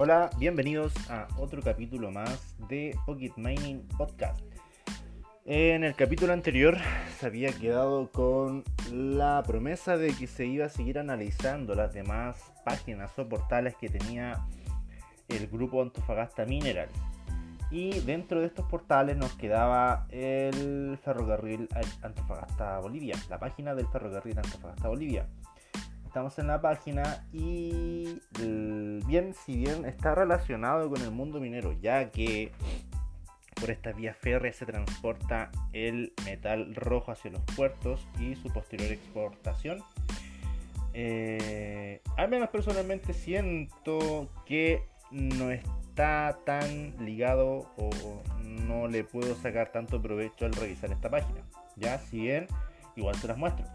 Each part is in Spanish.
Hola, bienvenidos a otro capítulo más de Pocket Mining Podcast. En el capítulo anterior se había quedado con la promesa de que se iba a seguir analizando las demás páginas o portales que tenía el grupo Antofagasta Minerals. Y dentro de estos portales nos quedaba el ferrocarril Antofagasta Bolivia, la página del ferrocarril Antofagasta Bolivia. Estamos en la página y bien, si bien está relacionado con el mundo minero, ya que por esta vía férrea se transporta el metal rojo hacia los puertos y su posterior exportación. Eh, al menos personalmente siento que no está tan ligado o no le puedo sacar tanto provecho al revisar esta página. Ya, si bien, igual se las muestro.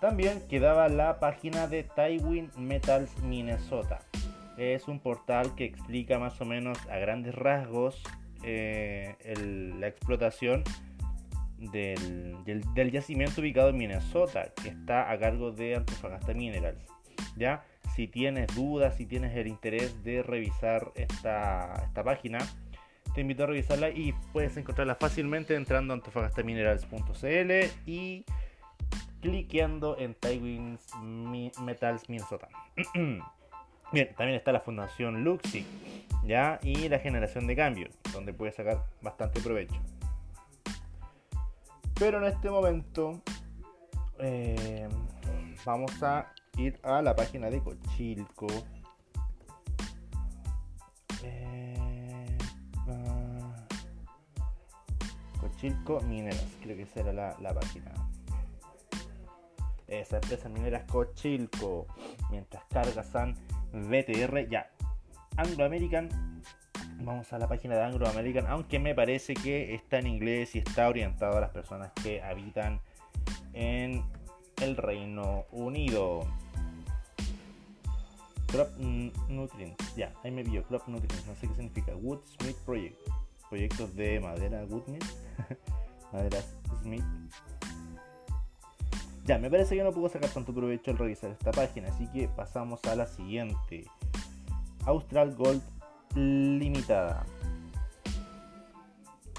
También quedaba la página de Tywin Metals Minnesota. Es un portal que explica más o menos a grandes rasgos eh, la explotación del, yacimiento ubicado en Minnesota, que está a cargo de Antofagasta Minerals. ¿ya? Si tienes dudas, si tienes el interés de revisar esta, esta página, te invito a revisarla y puedes encontrarla fácilmente entrando a antofagastaminerals.cl y cliqueando en Tywin Metals Minnesota. Bien, también está la Fundación Luxi, ¿ya? Y la generación de cambio, donde puedes sacar bastante provecho. Pero en este momento eh, vamos a ir a la página de Cochilco. Eh, ah, Cochilco Mineras, creo que esa era la, la página esa empresa minera Cochilco, mientras cargasan VTR, ya, Anglo American, vamos a la página de Anglo American, aunque me parece que está en inglés y está orientado a las personas que habitan en el Reino Unido. Crop Nutrients, ya, ahí me vio, Crop Nutrients, no sé qué significa, Wood Smith Project, proyectos de madera Woodsmith, madera Smith ya, me parece que no puedo sacar tanto provecho al revisar esta página, así que pasamos a la siguiente. Austral Gold Limitada.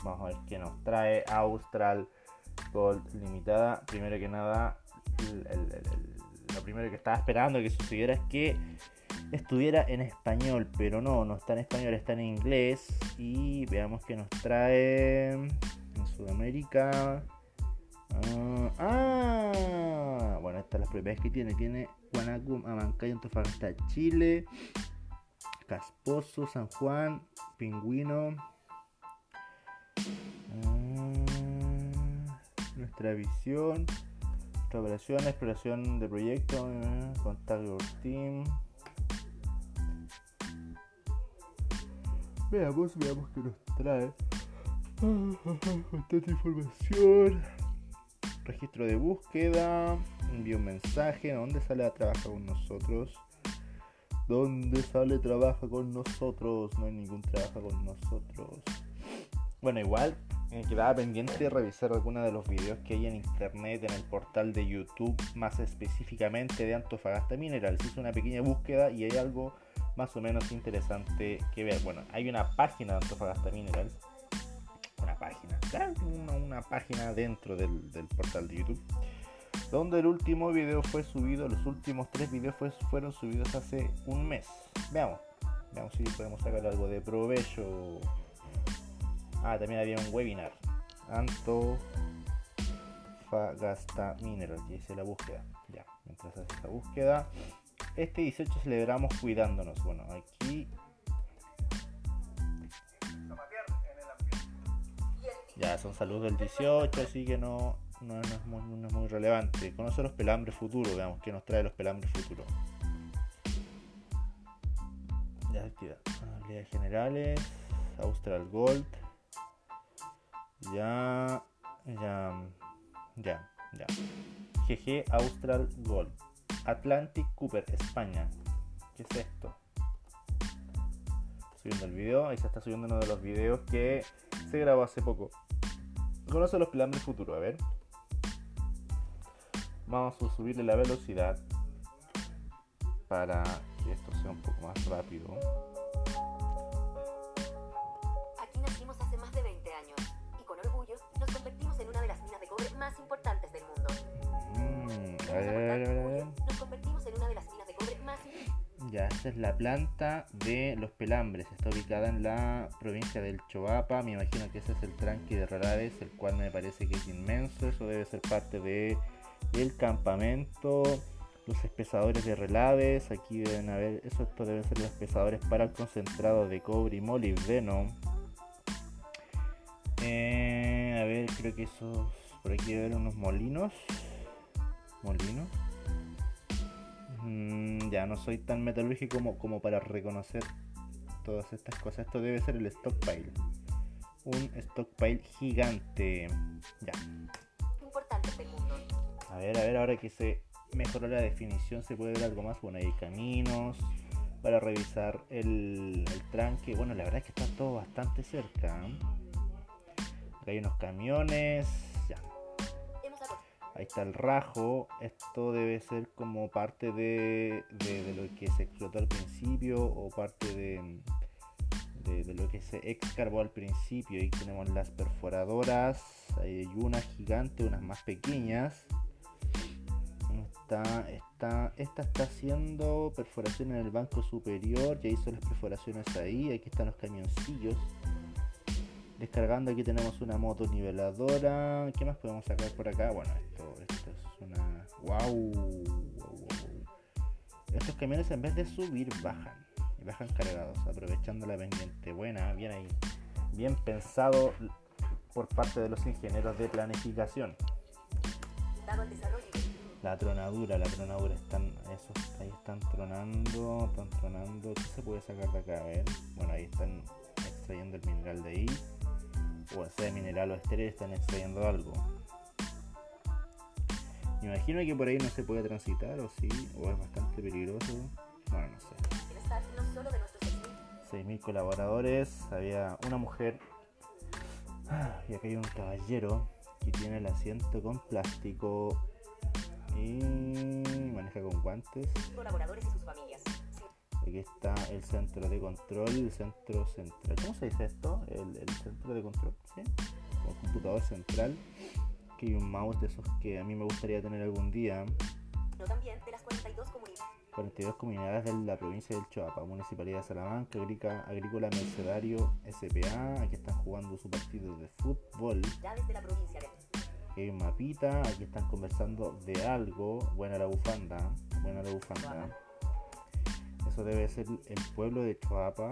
Vamos a ver qué nos trae Austral Gold Limitada. Primero que nada, lo primero que estaba esperando que sucediera es que estuviera en español, pero no, no está en español, está en inglés. Y veamos qué nos trae en Sudamérica. Ah, ah, propiedades que tiene. Tiene Guanacum, Amancay, Antofagasta, Chile, Casposo, San Juan, Pingüino. Ah, nuestra visión, nuestra operación, exploración de proyecto, eh, contacto team. Veamos, veamos qué nos trae. Bastante información registro de búsqueda, envío un mensaje, ¿dónde sale a trabajar con nosotros? ¿Dónde sale trabaja con nosotros? No hay ningún trabajo con nosotros. Bueno, igual quedaba pendiente de revisar algunos de los videos que hay en internet, en el portal de YouTube, más específicamente de Antofagasta Minerals. Hice una pequeña búsqueda y hay algo más o menos interesante que ver. Bueno, hay una página de Antofagasta Minerals página, una, página dentro del, portal de YouTube, donde el último video fue subido, los últimos tres videos fueron subidos hace un mes. Veamos, veamos si podemos sacar algo de provecho. Ah, también había un webinar. Anto Fagasta Mineral, y hice la búsqueda. Ya, mientras hace esta búsqueda. Este 18 celebramos cuidándonos. Bueno, aquí Ya, son saludos del 18, así que no, no, es, muy, relevante. Conoce los pelambres futuros, veamos qué nos trae los pelambres futuros. Ya, actividad. Habilidades generales, Austral Gold. Ya, ya, ya, ya. GG Austral Gold. Atlantic Cooper, España. ¿Qué es esto? Subiendo el video, ahí se está subiendo uno de los videos que se grabó hace poco. Conoce los planes futuro, a ver. Vamos a subirle la velocidad. para que esto sea un poco más rápido. Aquí nacimos hace más de 20 años y con orgullo nos convertimos en una de las minas de cobre más importantes del mundo. Mm, a ver, a ver, a ver, Ya, esta es la planta de los pelambres. Está ubicada en la provincia del Choapa. Me imagino que ese es el tranque de Raraves, el cual me parece que es inmenso. Eso debe ser parte de el campamento. Los espesadores de relaves. Aquí deben haber. Eso esto deben ser los espesadores para el concentrado de cobre y molibdeno. Eh, a ver, creo que esos. Por aquí debe haber unos molinos. Molinos. Mm, ya no soy tan metalúrgico como, como para reconocer todas estas cosas. Esto debe ser el stockpile. Un stockpile gigante. Ya. importantes del mundo. A ver, a ver, ahora que se mejoró la definición, se puede ver algo más. Bueno, hay caminos para revisar el, el tranque. Bueno, la verdad es que está todo bastante cerca. ¿eh? Acá hay unos camiones. Ahí está el rajo. Esto debe ser como parte de, de- lo que se explotó al principio o parte de, de- lo que se excavó al principio. Ahí tenemos las perforadoras. Hay una gigante, unas más pequeñas. Esta, esta, esta está haciendo perforación en el banco superior. Ya hizo las perforaciones ahí. Aquí están los camioncillos. Descargando aquí tenemos una moto niveladora. ¿Qué más podemos sacar por acá? Bueno, esto, esto es una. ¡Wow! Estos camiones en vez de subir bajan. Bajan cargados, aprovechando la pendiente. Buena, bien ahí. Bien pensado por parte de los ingenieros de planificación. La tronadura, la tronadura, están, esos ahí están tronando, están tronando. ¿Qué se puede sacar de acá? A ver. Bueno, ahí están extrayendo el mineral de ahí. O sea, mineral o estéril están extrayendo algo. Me imagino que por ahí no se puede transitar, o sí, o es bastante peligroso. Bueno, no sé. El staff no solo de nuestros 6.000 6.000 colaboradores, había una mujer y acá hay un caballero que tiene el asiento con plástico y maneja con guantes. colaboradores y sus familias. Aquí está el centro de control, el centro central. ¿Cómo se dice esto? El, el centro de control, ¿sí? O computador central. Que hay un mouse de esos que a mí me gustaría tener algún día. no también de las 42 comunidades. 42 comunidades de la provincia del Choapa, Municipalidad de Salamanca, Agrica- Agrícola Mercedario SPA, aquí están jugando su partido de fútbol, de la provincia de aquí hay un mapita, aquí están conversando de algo, buena la bufanda, buena la bufanda. Eso debe ser el pueblo de Choapa,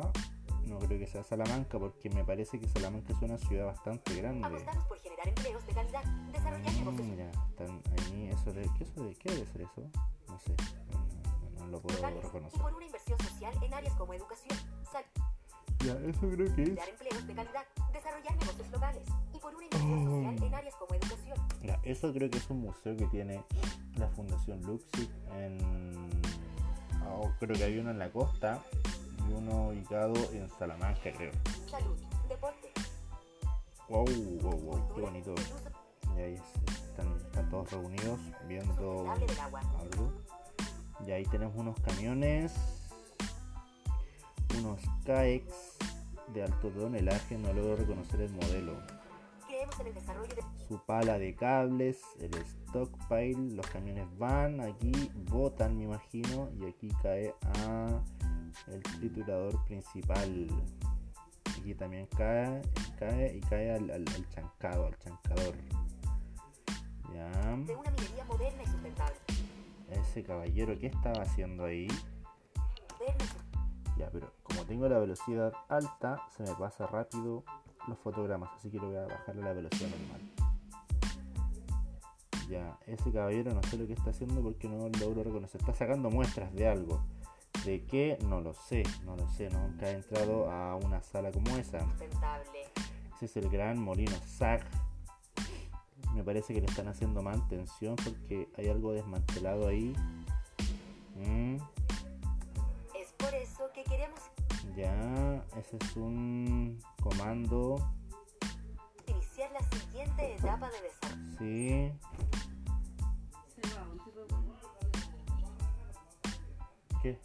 no creo que sea Salamanca, porque me parece que Salamanca es una ciudad bastante grande. Apostamos por generar empleos de calidad, desarrollar negocios Mm, están ahí, eso de, ¿qué, eso de, ¿qué debe ser eso? No sé, no, no- no lo puedo locales y reconocer. por una inversión social en áreas como educación, salud, Ya, eso creo que es. crear empleos de calidad, desarrollar negocios locales y por una inversión Oh. social en áreas como educación. Ya, eso creo que es un museo que tiene la Fundación Luxic en... oh, creo que hay uno en la costa y uno ubicado en Salamanca, creo. Salud, deporte, Wow, wow, wow, qué bonito. Y ahí es- están, están todos reunidos viendo algo. Y ahí tenemos unos camiones, unos CAEX de alto tonelaje, no logro reconocer el modelo. Creemos en el desarrollo de su pala de cables, el stockpile, los camiones van, aquí botan me imagino y aquí cae a el triturador principal. Aquí también cae, cae y cae al, al- al chancado, al chancador. Ya, de una minería moderna y sustentable. ese caballero, ¿qué estaba haciendo ahí? Moderna. Ya, pero como tengo la velocidad alta, se me pasa rápido los fotogramas, así que le voy a bajar a la velocidad normal. Ya, ese caballero no sé lo que está haciendo porque no logro reconocer. Está sacando muestras de algo. ¿De qué? No lo sé, no lo sé. Nunca he entrado a una sala como esa. Ese es el gran molino SAG. Me parece que le están haciendo mantención porque hay algo desmantelado ahí. Mm. Es por eso que queremos Ya, ese es un comando. iniciar la siguiente etapa de desarrollo. Sí. ¿Qué?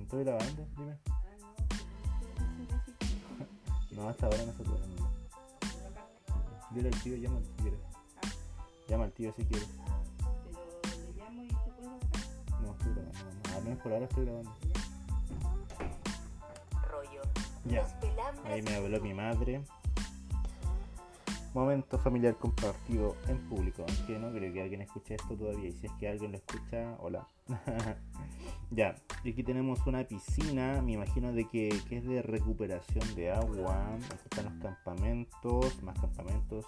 Estoy grabando, dime. Ah, no, no. No, hasta ahora no se puede. no. Dile al tío, llama si quieres. Ah, Llama al tío si quieres. pero le llamo y se puede. No, estoy grabando. No, al menos por ahora estoy grabando. Ya. Ahí me habló mi madre. Momento familiar compartido en público. Aunque no creo que alguien escuche esto todavía. Y si es que alguien lo escucha, hola. ya. Y aquí tenemos una piscina. Me imagino de que, que es de recuperación de agua. Aquí están los campamentos. Más campamentos.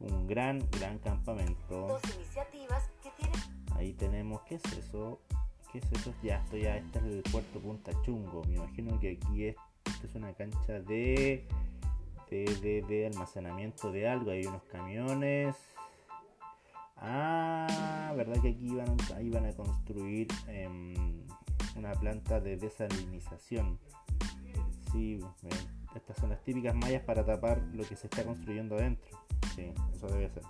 Un gran, gran campamento. Dos iniciativas que tienen Ahí tenemos, ¿qué es eso? ¿Qué es eso? Ya, esto ya, este es el puerto Punta Chungo. Me imagino que aquí es, esto es una cancha de, de, de, de almacenamiento de algo. Hay unos camiones. Ah, ¿verdad que aquí iban, a- iban a construir em, una planta de desalinización? Sí, estas son las típicas mallas para tapar lo que se está construyendo adentro. Sí, eso debe ser.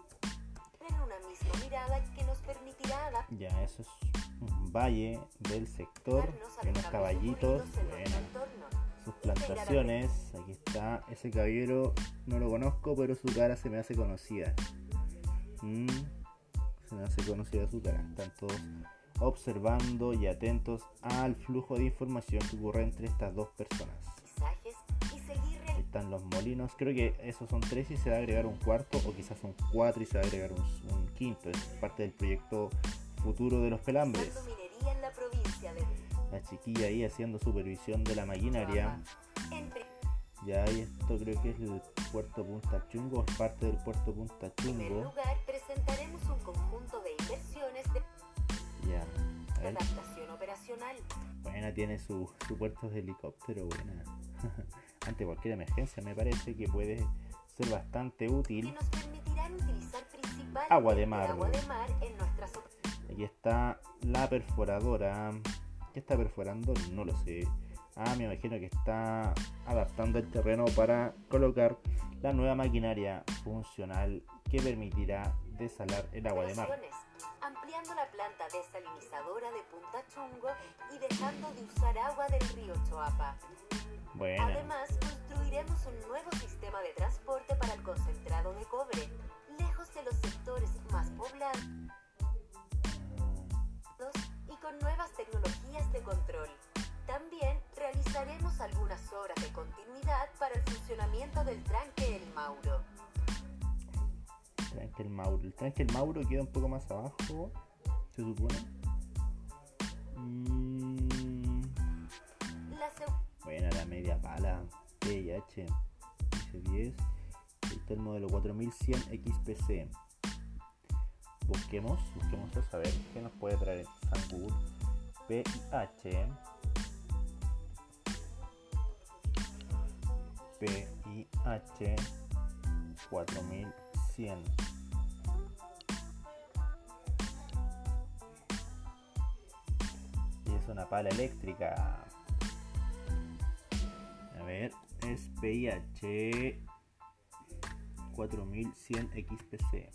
una misma mirada que nos permitirá adaptarnos Ya, eso es un valle del sector, de unos caballitos, bueno. Sus plantaciones. Aquí está ese caballero, no lo conozco, pero su cara se me hace conocida. Mm, se me hace conocida su cara. Están todos observando y atentos al flujo de información que ocurre entre estas dos personas. Ahí están los molinos. Creo que esos son tres y se va a agregar un cuarto, o quizás son cuatro y se va a agregar un, un quinto. Es parte del proyecto futuro de los pelambres. la provincia de La chiquilla ahí haciendo supervisión de la maquinaria. En Ya esto creo que es el puerto Punta Chungo, es parte del puerto Punta primer Chungo. lugar, presentaremos un conjunto de inversiones de Ya. A ver, adaptación operacional. buena tiene su, su puerto de helicóptero, buena. Ante cualquier emergencia me parece que puede ser bastante que útil. nos permitirán utilizar principalmente Agua de mar. agua de mar en nuestras op- Aquí está la perforadora. ¿Qué está perforando? No lo sé. Ah, me imagino que está adaptando el terreno para colocar la nueva maquinaria funcional que permitirá desalar el agua de mar. ampliando la planta desalinizadora de Punta Chungo y dejando de usar agua del río Choapa. Bueno, Además, construiremos un nuevo sistema de transporte para el concentrado de cobre, lejos de los sectores más poblados y con nuevas tecnologías de control. También realizaremos algunas obras de continuidad para el funcionamiento del tranque El Mauro. tranque el Mauro. El tranque el Mauro queda un poco más abajo, se supone. Mm, La Buena la media pala. PIH. Dice 10. Ahí está el modelo 4100 XPC. Busquemos, busquemos a saber qué nos puede traer Sangur. PIH. PIH 4100. Y es una pala eléctrica. A ver, es PIH 4100 XPC.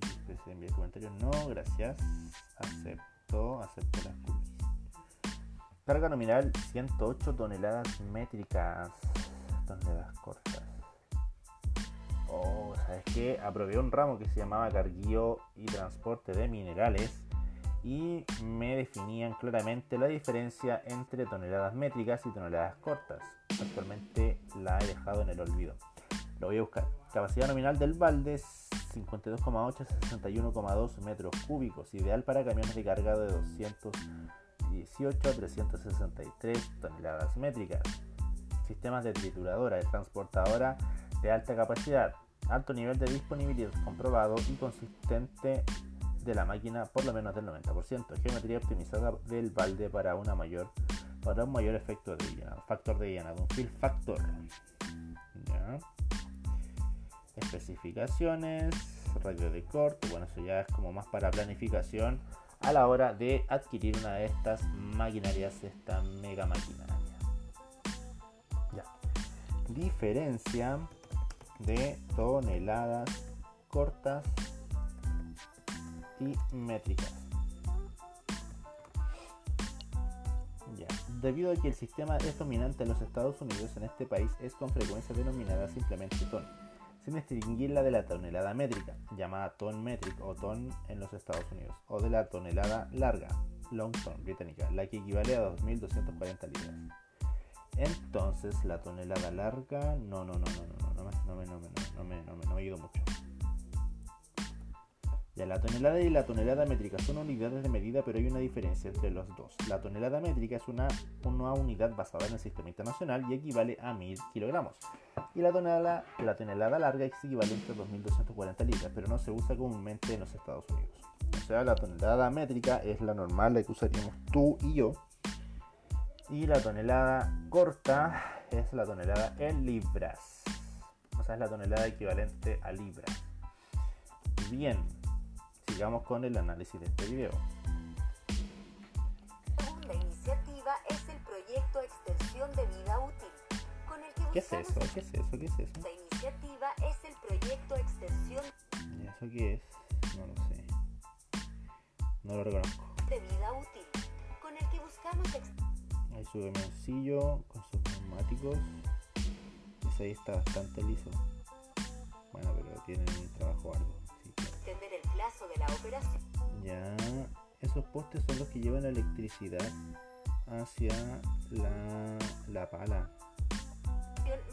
XPC, envía comentarios. No, gracias. Acepto, Carga nominal 108 toneladas métricas. Toneladas cortas. Oh, ¿sabes qué? Aprobé un ramo que se llamaba Carguío y Transporte de Minerales y me definían claramente la diferencia entre toneladas métricas y toneladas cortas. Actualmente la he dejado en el olvido. Lo voy a buscar. Capacidad nominal del balde es 52,8 a 61,2 metros cúbicos, ideal para camiones de carga de 218 a 363 toneladas métricas. Sistemas de trituradora y transportadora de alta capacidad, alto nivel de disponibilidad comprobado y consistente de la máquina por lo menos del 90%. Geometría optimizada del balde para una mayor para un mayor efecto de llenado, factor de llenado, un fill factor. Especificaciones, radio de corte, bueno, eso ya es como más para planificación a la hora de adquirir una de estas maquinarias, esta mega maquinaria. Diferencia de toneladas cortas y métricas. Debido a que el sistema es dominante en los Estados Unidos, en este país es con frecuencia denominada simplemente ton, sin distinguirla de la tonelada métrica, llamada ton metric o ton en los Estados Unidos, o de la tonelada larga, long ton británica, la que equivale a 2.240 libras. Entonces, la tonelada larga, no, no, no, no, no, no, no, me, no, me, no, me, no, me, no me ayudo mucho. Ya, la tonelada y la tonelada métrica son unidades de medida, pero hay una diferencia entre los dos. La tonelada métrica es una, una unidad basada en el sistema internacional y equivale a 1000 kilogramos. Y la tonelada, la tonelada larga es equivalente a 2240 libras, pero no se usa comúnmente en los Estados Unidos. O sea, la tonelada métrica es la normal, la que usaríamos tú y yo. Y la tonelada corta es la tonelada en libras. O sea, es la tonelada equivalente a libras. Bien, sigamos con el análisis de este video. La segunda iniciativa es el proyecto Extensión de Vida Útil, con el que ¿Qué es eso? ¿Qué es eso? ¿Qué es eso? Esta iniciativa es el proyecto Extensión ¿Y eso qué es? No lo sé. No lo reconozco. de Vida Útil, con el que buscamos Ahí su camioncillo con sus neumáticos. Ese ahí está bastante liso. Bueno, pero tienen un trabajo arduo. Plazo de la operación Ya, esos postes son los que llevan la electricidad hacia la, la pala.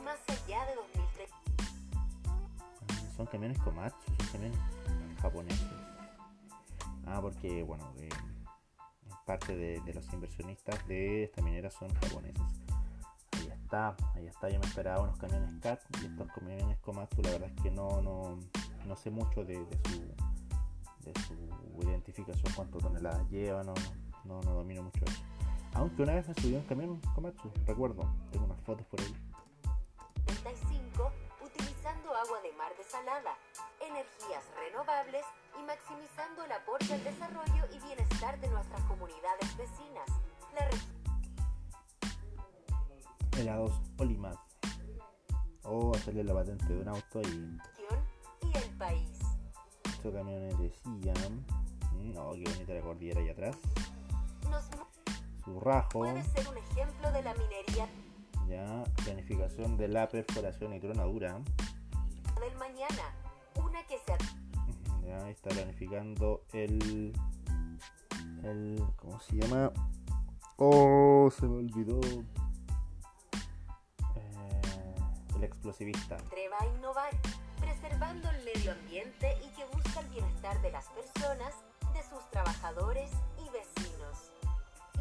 más allá de 2030. Ah, Son camiones Komatsu, son camiones japoneses. Ah, porque, bueno, eh, parte de, de los inversionistas de esta minera son japoneses. Ahí está, ahí está. Yo me esperaba unos camiones CAT y estos camiones Komatsu, la verdad es que no, no, no sé mucho de, de su, de su identificación, cuántas toneladas llevan, no, no, no domino mucho eso. Aunque una vez me subí a un camión Komatsu, recuerdo, tengo unas fotos por ahí. 35, utilizando agua de mar desalada, energías renovables y maximizando el aporte al desarrollo y bienestar de nuestras comunidades vecinas. La helados Olimad. O hacerle la patente de un auto y y el país. Estos camiones de Siam. Oh, qué bonita la cordillera ahí atrás. Su rajo. puede ser un ejemplo de la minería Ya, planificación de la perforación y tronadura. del mañana, una que se Ya está planificando el. el. ¿Cómo se llama? Oh, se me olvidó. Eh, el explosivista. atreva a innovar, preservando el medio ambiente y que busca el bienestar de las personas, de sus trabajadores y vecinos.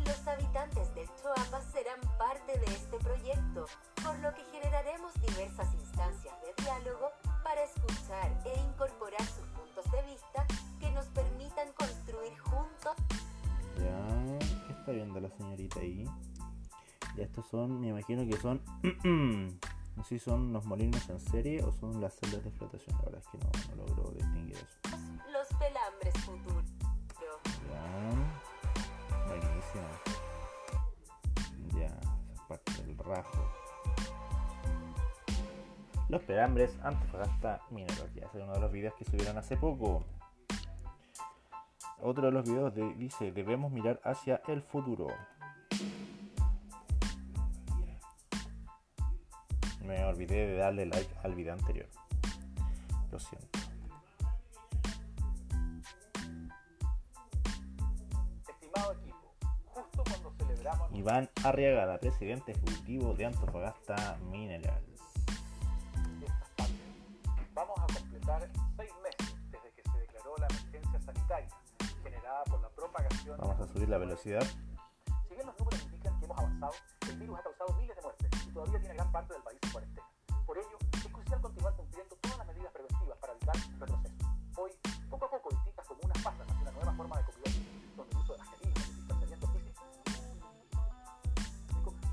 Los habitantes del Choapa serán parte de este proyecto, por lo que generaremos diversas instancias de diálogo para escuchar e incorporar sus puntos de vista que nos permitan construir juntos Ya, ¿qué está viendo la señorita ahí? Ya estos son, me imagino que son, no sé si son los molinos en serie o son las celdas de flotación, la verdad es que no, no logro distinguir eso. los pelambres futuros. Ya, buenísimo. Ya, esa es parte del rajo. Los pelambres Antofagasta ese es uno de los videos que subieron hace poco. Otro de los videos de- dice, debemos mirar hacia el futuro. Me olvidé de darle like al video anterior. Lo siento. Estimado equipo, justo cuando celebramos Iván Arriagada, presidente ejecutivo de Antofagasta partes, vamos a completar seis meses desde que se declaró la emergencia sanitaria generada por la propagación. Vamos a subir la velocidad. Si bien los números indican que hemos avanzado, el virus ha causado todavía tiene gran parte del país en cuarentena. Por ello, es crucial continuar cumpliendo todas las medidas preventivas para evitar el retroceso. Hoy, poco a poco, distintas comunas pasan hacia una nueva forma de convivencia, donde el uso de mascarillas y el distanciamiento físico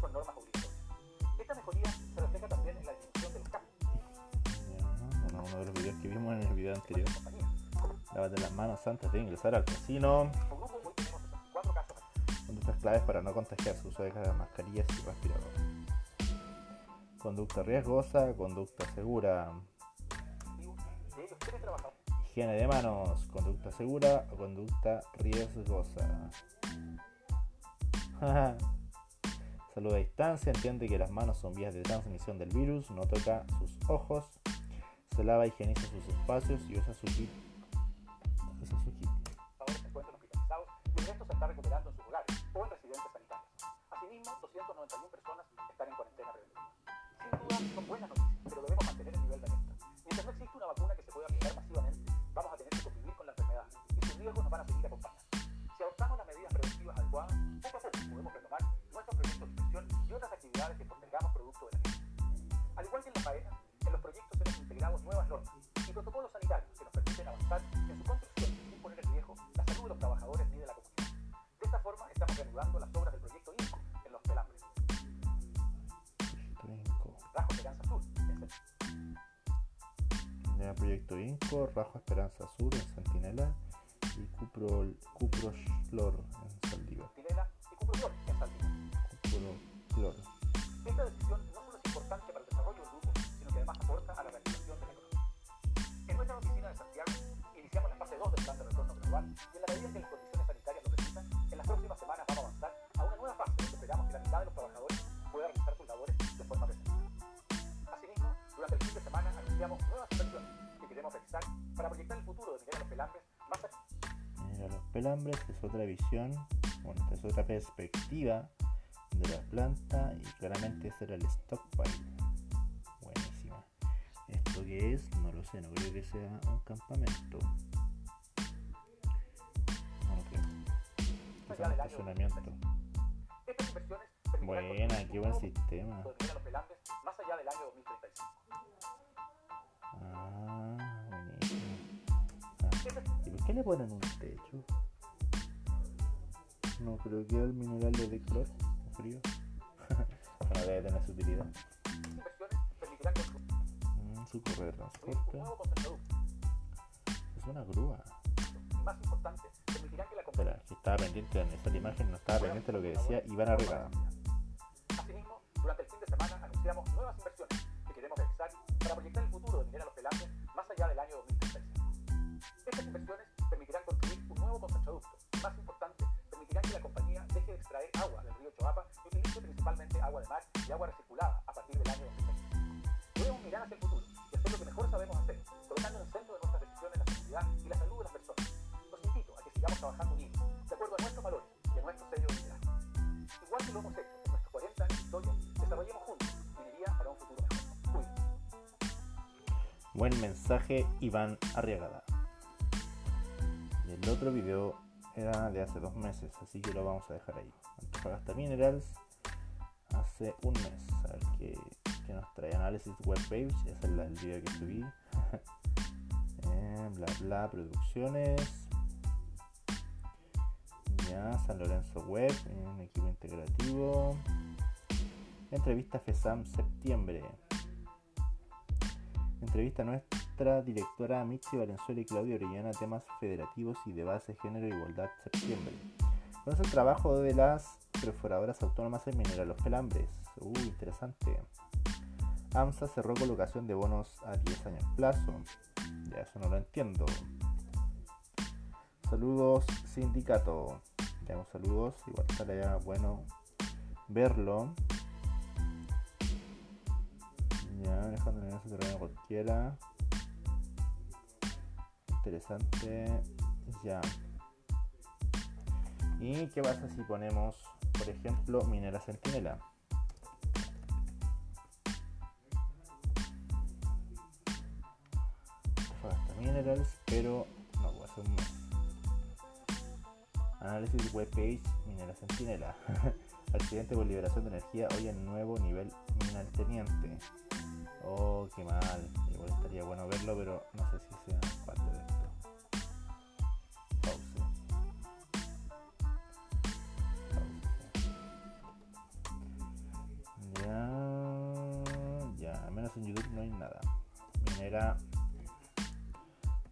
son normas obligatorias. Esta mejoría se refleja también en la disminución de los casos Ya, Uno, de los videos que vimos en el video anterior. Lávate las manos antes de ingresar al casino. Como grupo, hoy tenemos 64 casos activos. Conductas claves para no contagiarse. Uso de mascarillas y respirador. Conducta riesgosa, conducta segura. Higiene de manos, conducta segura o conducta riesgosa. Salud a distancia, entiende que las manos son vías de transmisión del virus, no toca sus ojos, se lava higieniza sus espacios y usa su kit. Usa su kit. trabajadores se encuentran hospitalizados y el resto se está recuperando en sus hogares o en residencias sanitarias. Asimismo, 291 personas están en cuarentena son buenas noticias, pero debemos mantener el nivel de alerta. Mientras no existe una vacuna que se pueda aplicar masivamente, vamos a tener que convivir con la enfermedad y sus riesgos nos van a seguir acompañando. Si adoptamos las medidas preventivas adecuadas, poco a poco podemos retomar nuestros proyectos de inversión y otras actividades que postergamos producto de la crisis. Al igual que en la faena, en los proyectos hemos integrado nuevas normas y protocolos sanitarios que nos permiten avanzar Ya, Proyecto Inco, Rajo Esperanza Sur en Centinela y Cupro, Cuprochlor en Saldívar. Y Cuproflor, en Saldívar. Cuprochlor. Esta decisión no solo es importante para el desarrollo del grupo, sino que además aporta a la reactivación de la economía. En nuestra oficina de Santiago, iniciamos la fase 2 del plan de retorno gradual y en la medida que las condiciones queremos realizar para proyectar el futuro de Minera Los Pelambres más allá los pelambres es otra visión, bueno, esta es otra perspectiva de la planta y claramente ese era el stockpile. Buenísima. ¿Esto qué es? No lo sé, no creo que sea un campamento. No lo creo. más Es allá un del año estacionamiento. 2026. Estas inversiones Buena, qué buen sistema. más allá del año 2035. Buenísimo. Ah, ¿Y por qué le ponen un techo? No creo que el mineral le dé calor o frío. bueno, debe tener su utilidad. Mm, su correo de transporte. Es una grúa. y más importante, permitirán que la Espera, estaba pendiente de la imagen, no estaba pendiente de lo que decía Iván Arriagada. Asimismo, durante el fin de semana anunciamos nuevas inversiones que queremos realizar para proyectar el futuro de Minera Los Pelambres más allá del año 2035. Estas inversiones permitirán construir un nuevo concentraducto más importante, permitirán que la compañía deje de extraer agua del río Choapa y utilice principalmente agua de mar y agua recirculada a partir del año 2025. Debemos mirar hacia el futuro y hacer lo que mejor sabemos hacer, colocando en el centro de nuestras decisiones la seguridad y la salud de las personas. Los invito a que sigamos trabajando unidos, de acuerdo a nuestros valores y a nuestro sello de liderazgo. Igual que lo hemos hecho en nuestros 40 años de historia, desarrollemos juntos Buen mensaje, Iván Arriagada. Y el otro video era de hace dos meses, así que lo vamos a dejar ahí. Antofagasta Minerals hace un mes. A qué, qué nos trae análisis webpage. Ese es la- el video que subí. Eh, bla bla producciones. Ya, San Lorenzo Web, un equipo integrativo. Entrevista FESAM septiembre. Entrevista nuestra directora Michi Valenzuela y Claudia Orellana, temas federativos y de base, género e igualdad, septiembre. Conoce el trabajo de las perforadoras autónomas en Minera Los Pelambres. Uh, interesante. AMSA cerró colocación de bonos a 10 años plazo. Ya eso no lo entiendo. Saludos, sindicato. Ya un saludos, igual estaría bueno verlo. Dejando en terreno cualquiera. Interesante. Ya. ¿Y qué pasa si ponemos, por ejemplo, minera centinela? Minerals, pero no puede ser un mes. Análisis webpage Minera Centinela. Accidente por liberación de energía hoy en nuevo nivel minal teniente. Oh, qué mal. Igual estaría bueno verlo, pero no sé si sea parte de esto. Pause. Pause. Ya, ya, al menos en YouTube no hay nada. Minera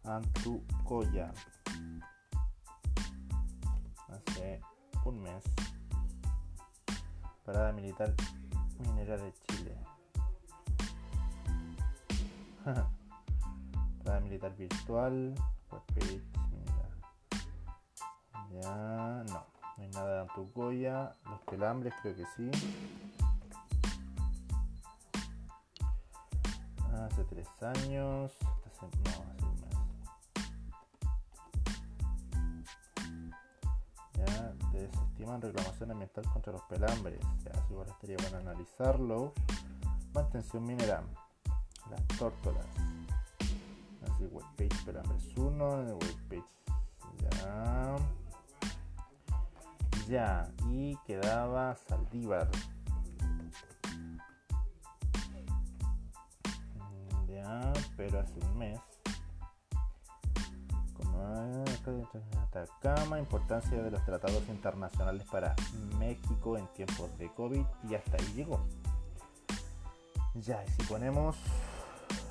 Antucoya. Hace un mes. Parada militar minera de Chile. Parada militar virtual. Webpage, mira. Ya, no. No hay nada de Antucoya. Los pelambres creo que sí. Hace tres años. Hace, no, hace un mes. Ya, desestiman reclamación ambiental contra los pelambres. Ya, igual estaría bueno analizarlo. Mantención mineral las tórtolas. Así, webpage, espérame, es uno, de webpage. Ya. Ya, y quedaba Saldívar. Mm, ya, pero hace un mes. Como ah, Atacama, importancia de los tratados internacionales para México en tiempos de COVID y hasta ahí llegó. Ya, y si ponemos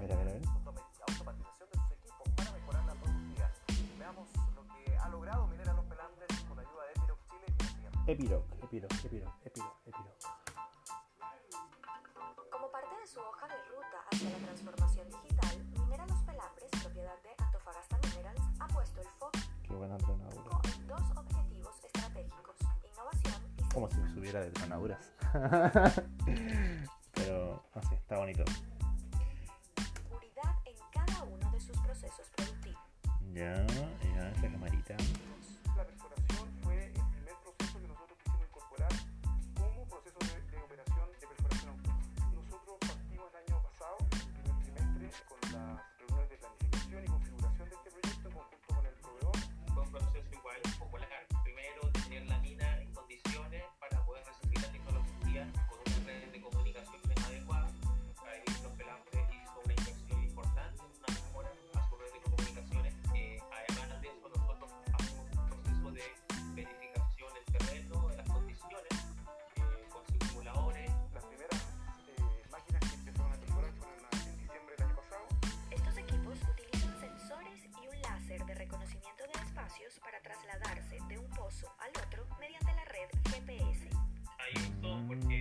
Mira, mira, mira. Automatización de Epiroc Epiroc, Epiroc, Epiroc, Epiroc, Epiroc. Como parte de su hoja de ruta hacia la transformación digital, Minera Los Pelambres, propiedad de Antofagasta Minerals, ha puesto el foco en dos objetivos estratégicos, innovación y... Como si subiera de tronaduras. Pero, no sé, está bonito. Ya, ya, esa camarita. ahí todo porque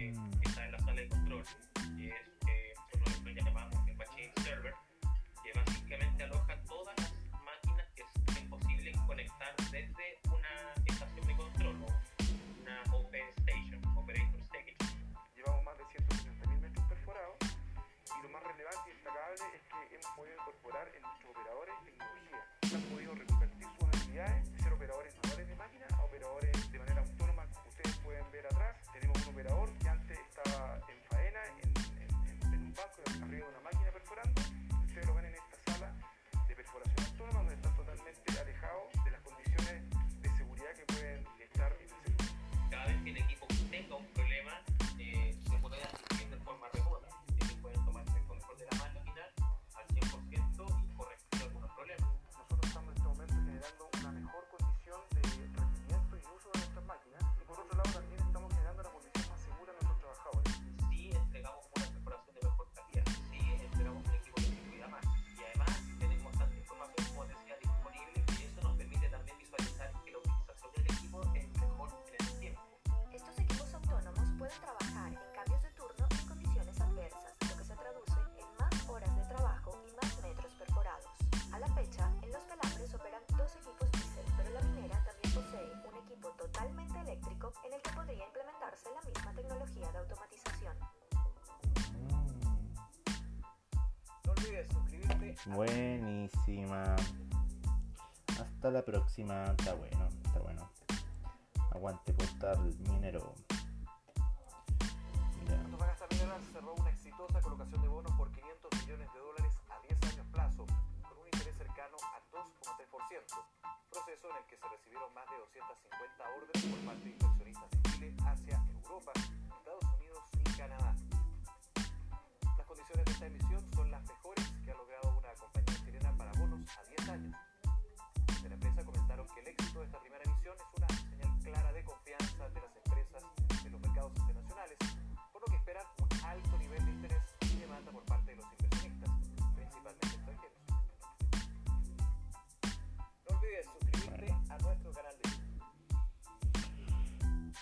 Buenísima. Hasta la próxima. Está bueno, está bueno. Aguante portar minero. Antofagasta Mineral cerró una exitosa colocación de bonos por 500 millones de dólares a 10 años plazo, con un interés cercano al 2,3%, proceso en el que se recibieron más de 250 órdenes por parte de inversionistas de Chile hacia Europa, Estados Unidos y Canadá. Las condiciones de esta emisión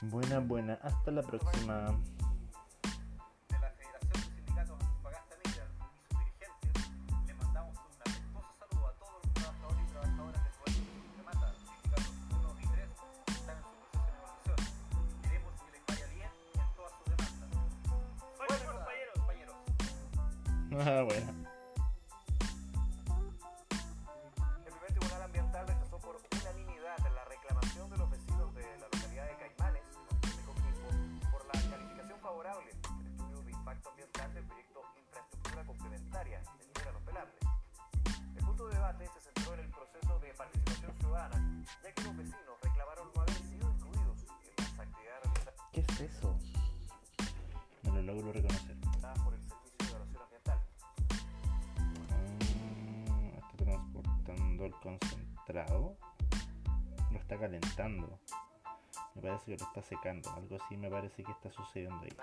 Buena, buena. Hasta la próxima. calentando. Me parece que lo está secando. Algo así me parece que está sucediendo ahí.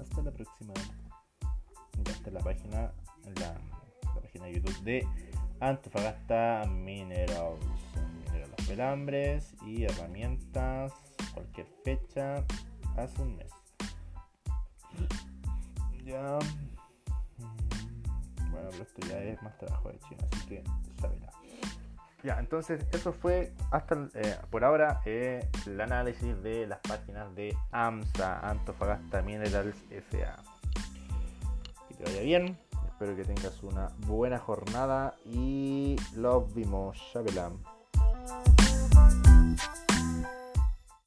hasta la próxima. Hasta la página, la, la página de YouTube de Antofagasta Minerals. Minerals, pelambres y herramientas cualquier fecha hace un mes. Ya. Mm, bueno, pero esto ya es más trabajo de chino así que sábela. Ya, entonces eso fue hasta eh, por ahora eh, el análisis de las páginas de AMSA, Antofagasta Minerals SA. Que te vaya bien, espero que tengas una buena jornada y los vimos, Shabelam.